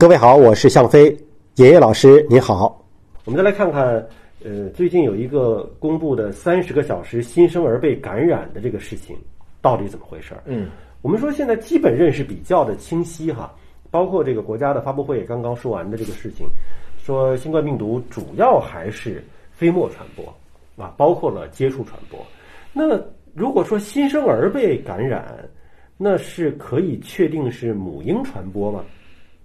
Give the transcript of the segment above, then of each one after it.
各位好，我是向飞，爷爷老师你好。我们再来看看，呃，最近有一个公布的三十个小时新生儿被感染的这个事情，到底怎么回事？嗯，我们说现在基本认识比较的清晰哈，包括这个国家的发布会也刚刚说完的这个事情，说新冠病毒主要还是飞沫传播啊，包括了接触传播。那如果说新生儿被感染，那是可以确定是母婴传播吗？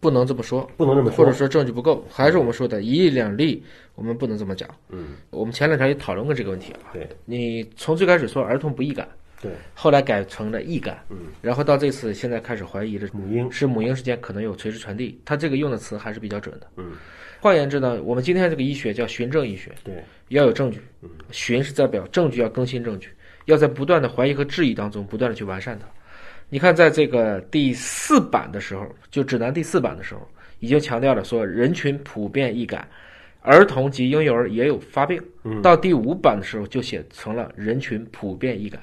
不能这么说，不能这么说。或者说证据不够，还是我们说的一例两例，我们不能这么讲。嗯，我们前两天也讨论过这个问题啊。对，你从最开始说儿童不易感，对，后来改成了易感，嗯，然后到这次现在开始怀疑这母婴。是母婴之间可能有垂直传递，它这个用的词还是比较准的。嗯，换言之呢，我们今天这个医学叫循证医学，对，要有证据，循是代表证据要更新证据，要在不断的怀疑和质疑当中不断的去完善它。你看，在这个第四版的时候，就指南第四版的时候，已经强调了说人群普遍易感，儿童及婴幼儿也有发病。到第五版的时候就写成了人群普遍易感。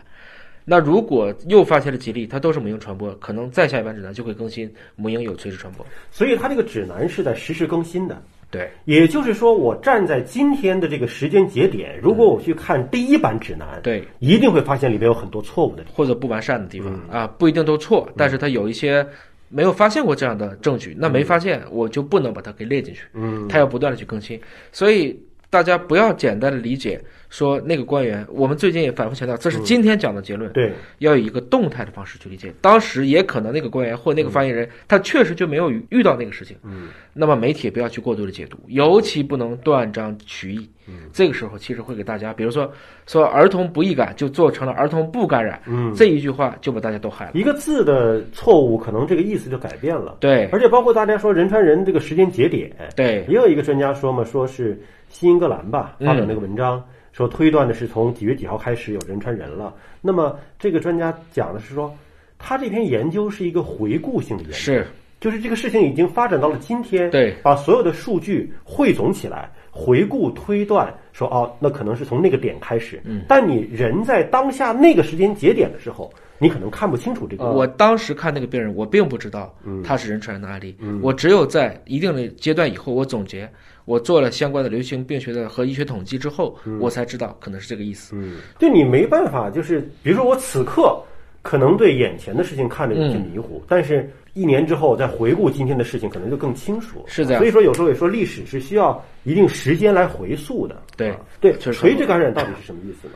那如果又发现了几例，它都是母婴传播，可能再下一版指南就会更新母婴有垂直传播。所以它这个指南是在实时更新的。对，也就是说，我站在今天的这个时间节点，如果我去看第一版指南，对，一定会发现里面有很多错误的地方。或者不完善的地方、啊，不一定都错，但是它有一些没有发现过这样的证据，那没发现我就不能把它给列进去，嗯，它要不断的去更新，所以大家不要简单的理解说那个官员，我们最近也反复强调，这是今天讲的结论，对，要以一个动态的方式去理解。当时也可能那个官员或那个发言人，他确实就没有遇遇到那个事情。嗯，那么媒体也不要去过度的解读，尤其不能断章取义。嗯，这个时候其实会给大家，比如说说儿童不易感，就做成了儿童不感染。嗯，这一句话就把大家都害了。一个字的错误，可能这个意思就改变了。对而且包括大家说人传人这个时间节点，对也有一个专家说嘛，说是新英格兰吧嗯发表那个文章，说推断的是从几月几号开始有人传人了。那么这个专家讲的是说，他这篇研究是一个回顾性的研究，是就是这个事情已经发展到了今天，对把所有的数据汇总起来，回顾推断，说哦，那可能是从那个点开始。嗯，但你人在当下那个时间节点的时候，你可能看不清楚这个。我当时看那个病人，我并不知道他是人传人的案例，我只有在一定的阶段以后，我总结，我做了相关的流行病学的和医学统计之后，我才知道可能是这个意思。嗯，就你没办法，就是比如说我此刻可能对眼前的事情看着有些迷糊，但是一年之后再回顾今天的事情，可能就更清楚。是这样所以说有时候也说历史是需要一定时间来回溯的。对啊对，垂直感染到底是什么意思呢？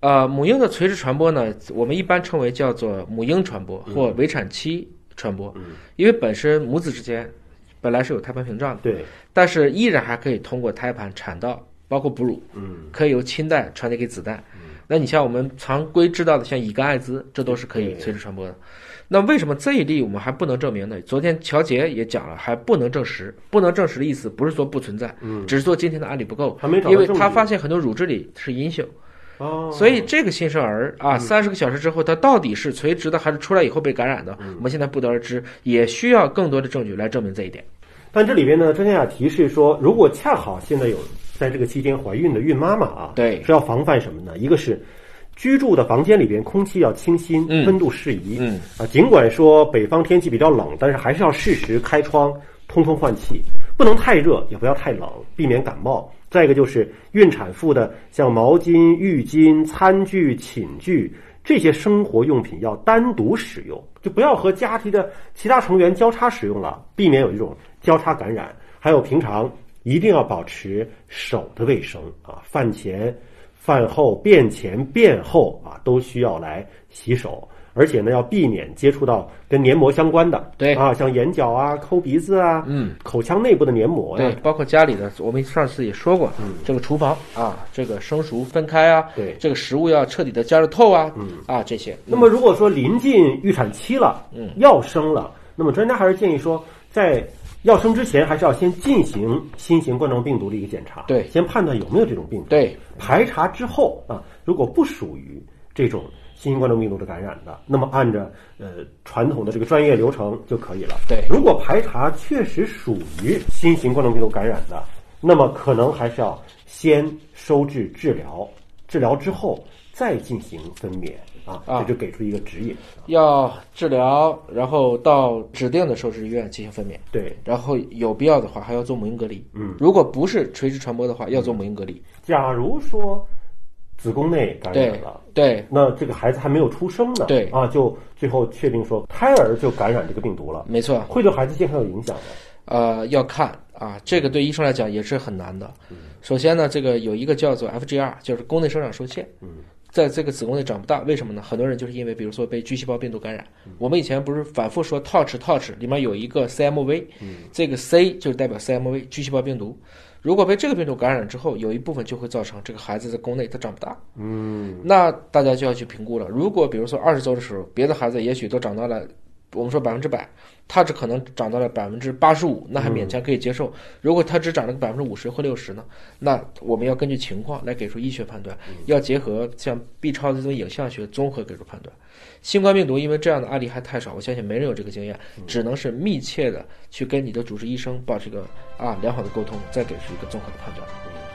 呃，母婴的垂直传播呢，我们一般称为叫做母婴传播或围产期传播，因为本身母子之间本来是有胎盘屏障的，对，但是依然还可以通过胎盘、产道，包括哺乳，嗯，可以由亲代传递给子代。那你像我们常规知道的，像乙肝、艾滋，这都是可以对垂直传播的。那为什么这一例我们还不能证明呢？昨天乔杰也讲了，还不能证实。不能证实的意思不是说不存在，嗯只是说今天的案例不够，还没找到因为他发现很多乳汁里是阴性。哦，所以这个新生儿啊，三十个小时之后，他到底是垂直的还是出来以后被感染的，我们现在不得而知，也需要更多的证据来证明这一点。但这里边呢，专家也提示说，如果恰好现在有在这个期间怀孕的孕妈妈啊，对是要防范什么呢？一个是居住的房间里边空气要清新，嗯温度适宜，嗯啊，尽管说北方天气比较冷，但是还是要适时开窗通风换气，不能太热，也不要太冷，避免感冒。再一个就是孕产妇的像毛巾、浴巾、餐具、寝具这些生活用品要单独使用，就不要和家庭的其他成员交叉使用了，避免有一种交叉感染。还有平常一定要保持手的卫生啊，饭前、饭后、便前、便后啊，都需要来洗手。而且呢，要避免接触到跟黏膜相关的，对啊，像眼角啊、抠鼻子啊，嗯，口腔内部的黏膜呀、对，包括家里的，我们上次也说过，嗯这个厨房啊，这个生熟分开啊，对这个食物要彻底的加热透啊，嗯啊这些，那么如果说临近预产期了，嗯，要生了，那么专家还是建议说，在要生之前，还是要先进行新型冠状病毒的一个检查，对先判断有没有这种病毒。对，排查之后啊，如果不属于这种新型冠状病毒的感染的，那么按着呃传统的这个专业流程就可以了。对如果排查确实属于新型冠状病毒感染的，那么可能还是要先收治治疗，治疗之后再进行分娩啊，啊这就给出一个指引。要治疗，然后到指定的收治医院进行分娩，对，然后有必要的话还要做母婴隔离。嗯，如果不是垂直传播的话，要做母婴隔离。假如说子宫内感染对了。对那这个孩子还没有出生呢，对啊，就最后确定说胎儿就感染这个病毒了，没错。会对孩子健康有影响的。呃，要看啊，这个对医生来讲也是很难的。首先呢，这个有一个叫做 FGR，就是宫内生长受限。嗯，在这个子宫内长不大，为什么呢？很多人就是因为，比如说被巨细胞病毒感染。我们以前不是反复说 TOUCH TOUCH 里面有一个 CMV，这个 C 就是代表 CMV 巨细胞病毒。如果被这个病毒感染之后，有一部分就会造成这个孩子在宫内他长不大。嗯，那大家就要去评估了。如果比如说二十周的时候，别的孩子也许都长到了，我们说百分之百，它只可能涨到了百分之八十五，那还勉强可以接受。如果它只涨了个百分之五十或六十呢？那我们要根据情况来给出医学判断，要结合像 B 超这种影像学综合给出判断。新冠病毒因为这样的案例还太少，我相信没人有这个经验，只能是密切的去跟你的主治医生保持一个啊良好的沟通，再给出一个综合的判断。